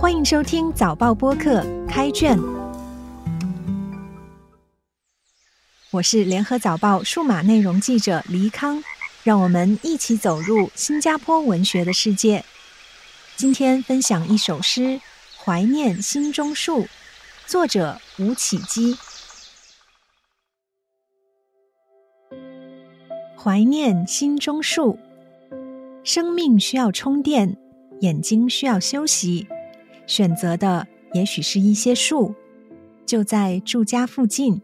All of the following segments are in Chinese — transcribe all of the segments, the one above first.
欢迎收听早报播客开卷，我是联合早报数码内容记者黎康，让我们一起走入新加坡文学的世界。今天分享一首诗《怀念心中树》，作者吴启基。怀念心中树，生命需要充电，眼睛需要休息。选择的也许是一些树，就在住家附近，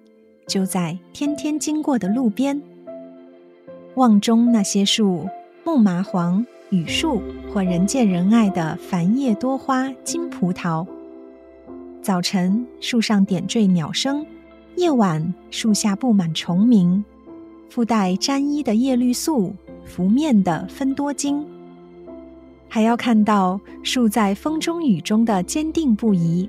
就在天天经过的路边。望中那些树，木麻黄、榆树或人见人爱的繁叶多花金葡萄。早晨树上点缀鸟声，夜晚树下布满虫鸣。附带沾衣的叶绿素，拂面的芬多精，还要看到树在风中雨中的坚定不移。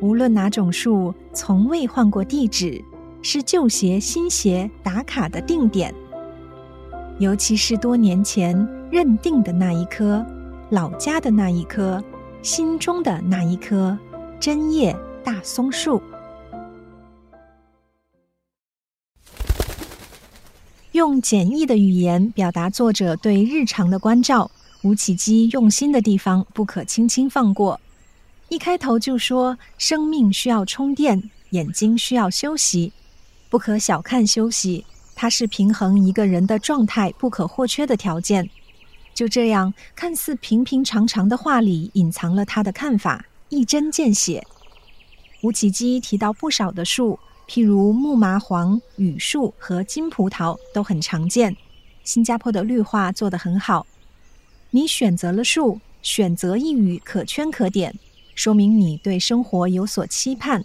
无论哪种树，从未换过地址，是旧鞋新鞋打卡的定点。尤其是多年前认定的那一棵，老家的那一棵，心中的那一棵针叶大松树。用简易的语言表达作者对日常的关照，吴启基用心的地方不可轻轻放过。一开头就说：“生命需要充电，眼睛需要休息，不可小看休息，它是平衡一个人的状态不可或缺的条件。”就这样，看似平平常常的话里隐藏了他的看法，一针见血。吴启基提到不少的树。譬如木麻黄、榆树和金葡萄都很常见。新加坡的绿化做得很好。你选择了树，选择一语可圈可点，说明你对生活有所期盼。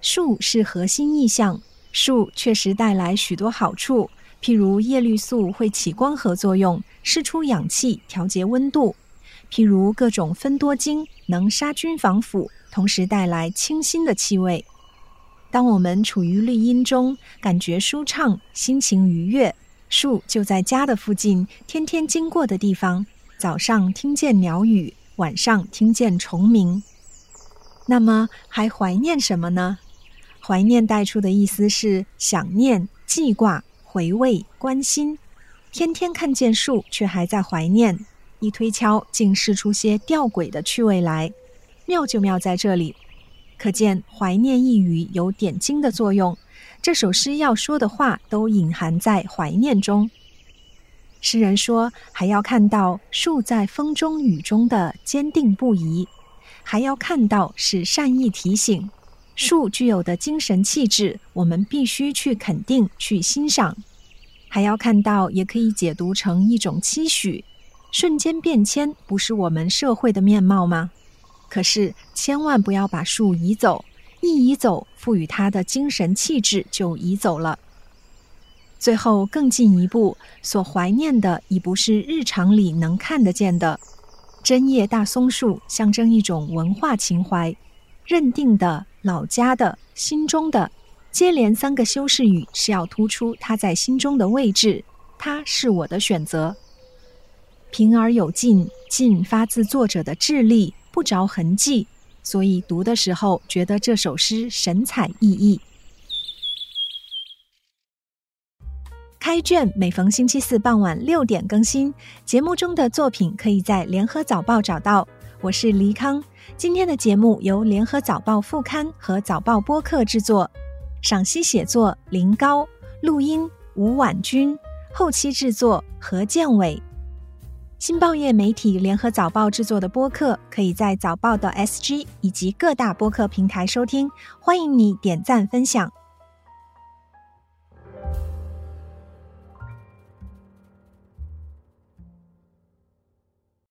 树是核心意象，树确实带来许多好处，譬如叶绿素会起光合作用，释出氧气，调节温度；譬如各种芬多精能杀菌防腐，同时带来清新的气味。当我们处于绿荫中，感觉舒畅，心情愉悦，树就在家的附近，天天经过的地方。早上听见鸟语，晚上听见虫鸣。那么还怀念什么呢？怀念带出的意思是想念、记挂、回味、关心。天天看见树，却还在怀念，一推敲，竟试出些吊诡的趣味来。妙就妙在这里。可见怀念一语有点睛的作用，这首诗要说的话都隐含在怀念中。诗人说，还要看到树在风中雨中的坚定不移，还要看到是善意提醒，树具有的精神气质，我们必须去肯定、去欣赏。还要看到，也可以解读成一种期许，瞬间变迁，不是我们社会的面貌吗？可是，千万不要把树移走，一移走，赋予它的精神气质就移走了。最后更进一步，所怀念的已不是日常里能看得见的。针叶大松树象征一种文化情怀，认定的、老家的、心中的，接连三个修饰语是要突出它在心中的位置。它是我的选择，平而有劲，劲发自作者的智力。不着痕迹，所以读的时候觉得这首诗神采奕奕。开卷每逢星期四傍晚六点更新，节目中的作品可以在联合早报找到。我是黎康，今天的节目由联合早报副刊和早报播客制作，赏析写作林高，录音吴婉君，后期制作何建伟。新报业媒体联合早报制作的播客，可以在早报的 SG 以及各大播客平台收听。欢迎你点赞分享。